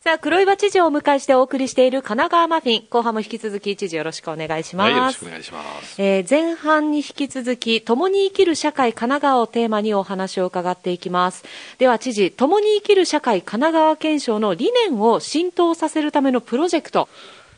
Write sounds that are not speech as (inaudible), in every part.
さあ、黒岩知事をお迎えしてお送りしている神奈川マフィン。後半も引き続き知事よろしくお願いします。はい、よろしくお願いします。えー前半に引き続き、共に生きる社会神奈川をテーマにお話を伺っていきます。では知事、共に生きる社会神奈川県庁の理念を浸透させるためのプロジェクト。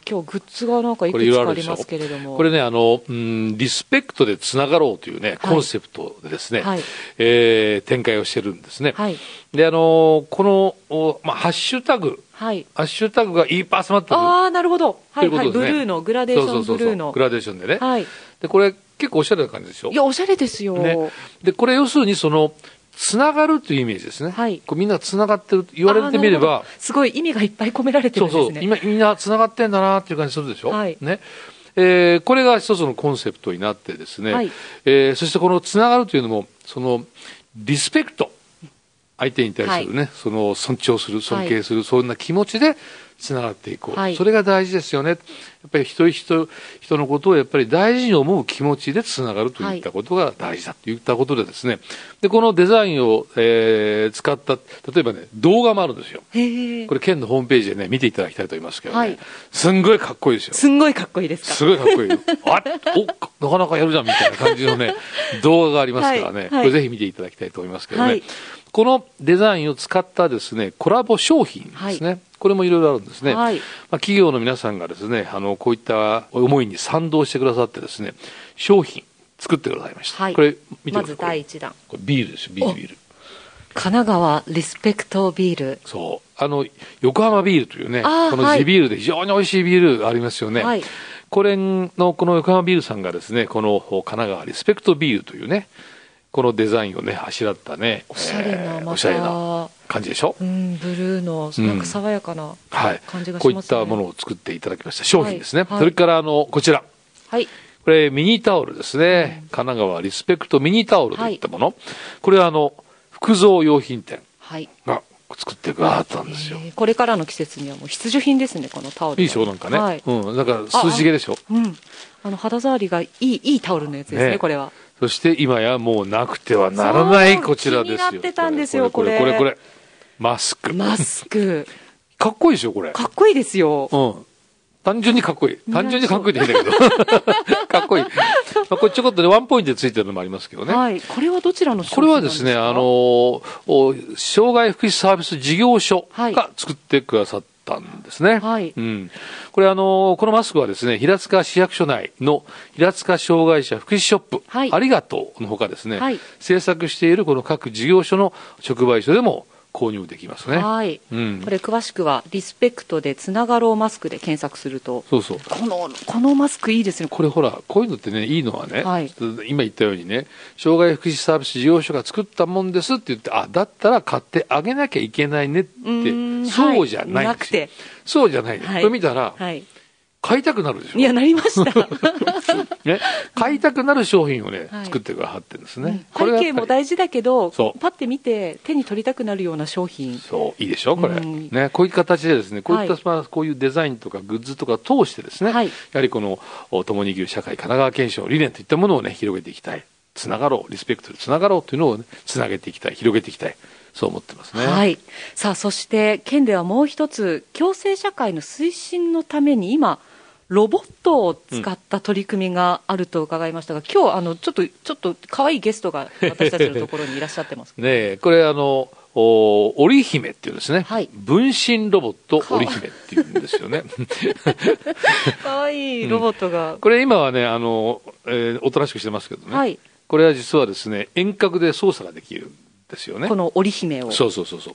今日グッズがなんかいくつかありますけれども。これね、あの、うん、リスペクトでつながろうというね、はいコンセプトでですね、はいえー展開をしてるんですね。はい。で、あの、この、おまあ、ハッシュタグ、はい。ハッシュタグがいっぱい集まってる。ああ、なるほど。はいはい。ブルーの、グラデーションそうそうそうそうブルーの。グラデーションでね。はい。で、これ結構おしゃれな感じでしょ？いや、おしゃれですよ。ね。で、これ要するにその、つながるというイメージですね。はいこうみんなつながってると言われてみればど、すごい意味がいっぱい込められてるそうそう、んですね。今みんなつながってんだなっていう感じするでしょ？はいね。えーこれが一つのコンセプトになってですね、はいえーそしてこのつながるというのも、その、リスペクト。相手に対するね、その尊重する、尊敬する、そんな気持ちでつながっていこう、はい。それが大事ですよね。やっぱり一人一人、人のことをやっぱり大事に思う気持ちでつながるといったことが大事だといったことでですね、で、このデザインを、えー使った、例えばね、動画もあるんですよ。こ。れ県のホームページでね、見ていただきたいと思いますけどね、はい。すんごいかっこいいですよ。すんごいかっこいいですか？すごいかっこいい。あおなかなかやるじゃんみたいな感じのね、(laughs) 動画がありますからね、はい。はい。これぜひ見ていただきたいと思いますけどね、はいこのデザインを使ったですね、コラボ商品ですね、これもいろいろあるんですね。はいまあ、企業の皆さんがですね、あの、こういった思いに賛同してくださってですね、商品作ってくださいました。はいこれ見てくまずださい。これ第一弾。これビールですよ、ビール、ビール。神奈川リスペクトビール。そう。あの、横浜ビールというね、この地ビールで非常に美味しいビールがありますよね。はいこれの、この横浜ビールさんがですね、この神奈川リスペクトビールというね、このデザインをね、あしらったね、おしゃれな。えーおしゃれな感じでしょ？うん、ブルーの、なんか爽やかなはい感じが。しこういっますね。たものを作っていただきました。商品ですね。はいはいそれから、あの、こちら。はい。これ、ミニタオルですね。神奈川リスペクトミニタオルといったもの。これは、あの、福蔵用品店はい。が作ってくださったんですよ。えーこれからの季節にはもう必需品ですね、このタオルは。いいでしょ？なんかね。はい。うん。なんか、涼しげでしょ？うん。あの、肌触りがいい、いいタオルのやつですね、ねこれは。そして今やもうなくてはならないこちらですよ。気になってたんですよこれ、これ、これマスク。マスク。(laughs) かっこいいでしょ、これ。かっこいいですよ。うん。単純にかっこいい。単純にかっこいいって変だけど。(laughs) かっこいい。まあ、これちょこっとね、ワンポイントでついてるのもありますけどね。はい。これはどちらの商これはですすね、あの、お障害福祉サービス事業所はいが作ってくださったんですね。はいうん。これあの、このマスクはですね、平塚市役所内の平塚障害者福祉ショップ、はいありがとうのほかですね、はい制作しているこの各事業所の直売所でも購入できますね。はい。うんこれ詳しくは、リスペクトでつながろうマスクで検索すると、そうそう。この、このマスクいいですね。これほら、こういうのってね、いいのはね、はい今言ったようにね、障害福祉サービス事業所が作ったもんですって言って、あ、だったら買ってあげなきゃいけないねってそうじゃないんですよ。はいなくてそうじゃない、はいこれ見たら、はい。買いたくなるでしょ。いや、なりました。(laughs) ね、買いたくなる商品をね、はい作ってくださってるんですね。うん背景も大事だけどそう、パッて見て手に取りたくなるような商品。そう、いいでしょ、これ。うんね、こういう形でですね、こういった、はいまあ、こういうデザインとかグッズとか通してですね、はいやはりこの、お共に生きる社会、神奈川県庁理念といったものをね、広げていきたい。つながろう、リスペクトでつながろうというのをね、つなげていきたい、広げていきたい。そう思ってますね。はい。さあ、そして、県ではもう一つ、共生社会の推進のために今、ロボットを使った取り組みがあると伺いましたが、今日、あの、ちょっと、ちょっと可愛いゲストが私たちのところにいらっしゃってます。(laughs) ねえこれあの、お織姫っていうんですね、はい分身ロボット織姫っていうんですよね。可愛いロボットが。これ今はね、あの、えーおとなしくしてますけどね。はい。これは実はですね、遠隔で操作ができるんですよね。この織姫を。そうそうそうそう。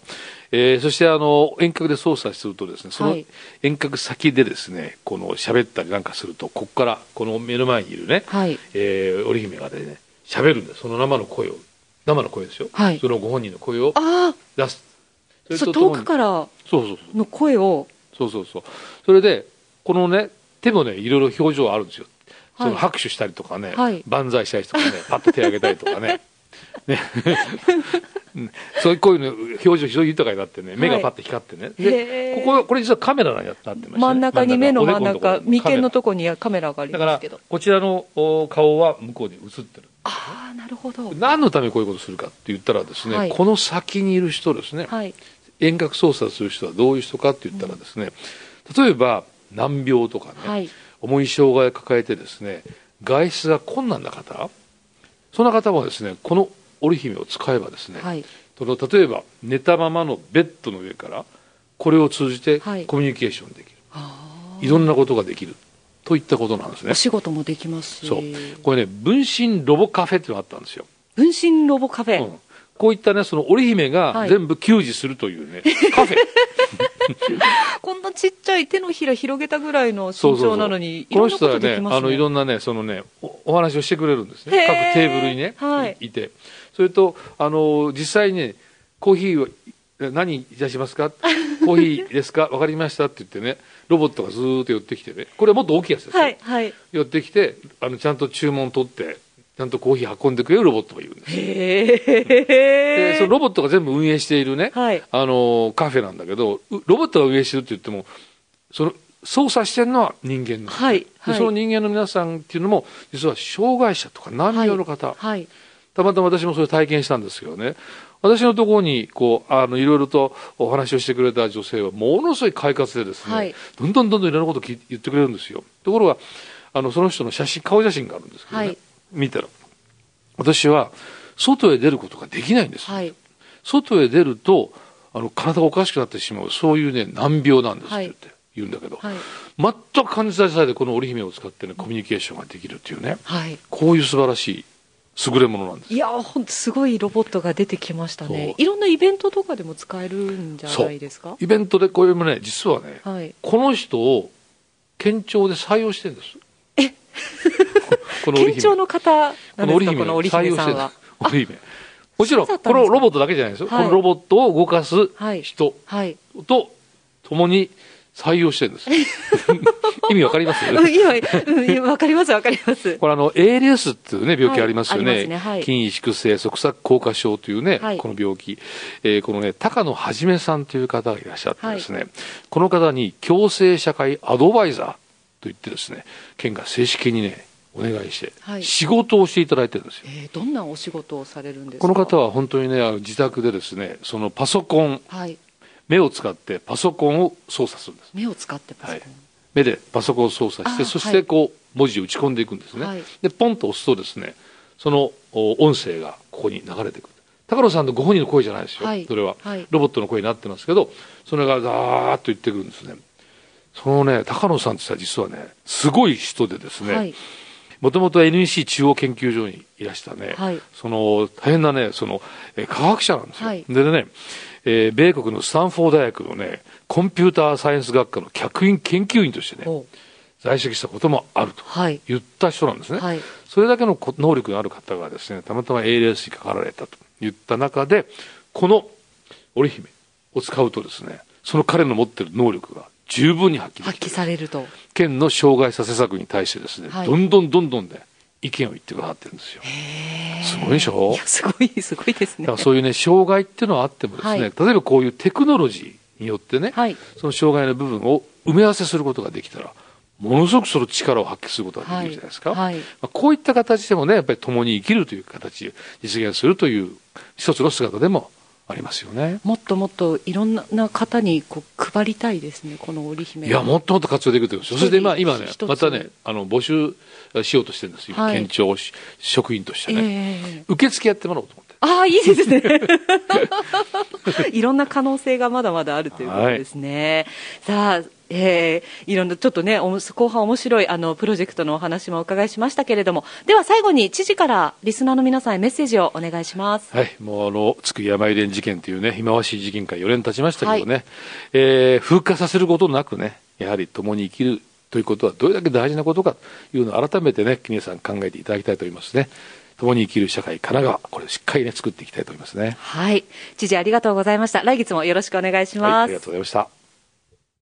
えーそしてあの、遠隔で操作するとですね、そのはい遠隔先でですね、この喋ったりなんかすると、ここから、この目の前にいるね、はい。えー織姫がね、喋るんです。その生の声を。生の声ですよ。はいそのご本人の声をあ出す。あ、それと遠くからそうそうそう。の声を、そうそうそう。それで、このね、手もね、いろいろ表情あるんですよ。その拍手したりとかね、はい万歳したりとかね、パッと手を挙げたりとかね。(laughs) ねうんそういうこういうの表情非常に豊かになってね、目がパッと光ってね。へで、ーここ、これ実はカメラになってましたね。真ん中に目の真ん中、眉間のととこにはカメラがありだからますけど。、こちらのお顔は向こうに映ってる。ああ、なるほど。何のためにこういうことをするかって言ったらですね、はいこの先にいる人ですね、はい。遠隔操作する人はどういう人かって言ったらですね、例えば難病とかね、はい重い障害を抱えてですね外出が困難な方そんな方はですねこの織姫を使えばですね、はい。その例えば寝たままのベッドの上からこれを通じてはい。コミュニケーションできる、い、ろんなことができるといったことなんですね。お仕事もできますし。そう。これね分身ロボカフェっていうのがあったんですよ、分身ロボカフェ、うんこういったねその織姫はい。が全部給仕するというね、(laughs) カフェ。こんなちっちゃい手のひら広げたぐらいの身そうそうそう。長なのにこの人はねあのいろんなねそのねおお話をしてくれるんですね。各テーブルにね、はい。い、て。それとあの実際にねコーヒーをえ何いたしますか？(laughs) コーヒーですか？わかりましたって言ってねロボットがずーっと寄ってきてね。これはもっと大きいやつですよ、はいはい。寄ってきてあのちゃんと注文取ってちゃんとコーヒー運んでくれるロボットがいるんです。へでえそのロボットが全部運営しているね、はい。あのカフェなんだけどうロボットが運営してるって言ってもその操作してるのは人間なんですよはいではい。その人間の皆さんっていうのも実は障害者とか難病の方、はいたまたま私もそれを体験したんですけどね。私のところにこうあのいろいろとお話をしてくれた女性はものすごい快活でですね、はい。どんどんどんどんいろんなこと言ってくれるんですよ。ところがあのその人の写真顔写真があるんですけどね、はい見たら私は外へ出ることができないんです、はい。外へ出るとあの体がおかしくなってしまうそういうね難病なんですって言って、言うんだけど、はい。全く感じさせないでこの織姫を使ってねコミュニケーションができるっていうねはい。こういう素晴らしい優れものなんです。いやほんとすごいロボットが出てきましたね。いろんなイベントとかでも使えるんじゃないですか？イベントでこれもね実はね、はい。この人を県庁で採用してるんです。え？この織姫。県庁の方こなんですかこの織姫さんは。織姫。もちろんこのロボットだけじゃないですよ、はい。このロボットを動かすはい。人はい。と共に採用してるんです。(laughs) 意味わかります？うん今うんわかりますわかります。これあの ALS っていうね病気ありますよね,、はいね。はい。筋萎縮性側索硬化症というね、はい。この病気、えーこのね高野はじめさんという方がいらっしゃってですね、この方に共生社会アドバイザーといってですね県が正式にねお願いして、はい。仕事をしていただいてるんですよ。えーどんなお仕事をされるんですか？この方は本当にね自宅でですねそのパソコンはい。目を使ってパソコンを操作するんです。目を使ってパソコン、目でパソコンを操作してあそしてこう文字を打ち込んでいくんですね、はい。でポンと押すとですねそのお音声がここに流れてくる。高野さんのご本人の声じゃないですよ、はい。それは、はい。ロボットの声になってますけどそれがザーッと言ってくるんですね。そのね高野さんってさ実はねすごい人でですね、はいもともと NEC 中央研究所にいらしたね、はい。その大変なね、その、えー科学者なんですよ。はい。でね、えー米国のスタンフォード大学のね、コンピューターサイエンス学科の客員研究員としてね、お在籍したこともあるとはい。言った人なんですね。はい。それだけのこ能力のある方がですね、たまたま ALS にかかられたと言った中で、この織姫を使うとですね、その彼の持ってる能力が十分に発揮できて発揮されると。県の障害者施策に対してですね、はい。どんどんどんどんね、意見を言ってくださってるんですよ。すごいでしょ？すごい (laughs) すごいですね。だからそういうね、障害っていうのはあってもですね、はい。例えばこういうテクノロジーによってね、はい。その障害の部分を埋め合わせすることができたら、ものすごくその力を発揮することができるじゃないですか。はい。はい。まあ、こういった形でもね、やっぱり共に生きるという形で実現するという一つの姿でもありますよね。もっともっといろんな方にこう配りたいですねこの織姫いや、もっともっと活用できるということですよ。そして今、今ねまたね、あの、募集しようとしてるんです。今、はい県庁し職員としてえね。え受付やってもらおうと思って。ああいいですね (laughs) いろんな可能性がまだまだあるということですね、さあえー、いろんなちょっとね後半面白いあのプロジェクトのお話もお伺いしましたけれども。では最後に知事からリスナーの皆さんへメッセージをお願いします。はい、もうあの、津久山入連事件というね、忌まわしい事件から4年経ちましたけどね、えー風化させることなくね、やはり共に生きるということはどれだけ大事なことかというのを改めてね、皆さん考えていただきたいと思いますね。共に生きる社会、神奈川、これをしっかりね、作っていきたいと思いますね。はい知事ありがとうございました来月もよろしくお願いしはい、ます、ありがとうございました。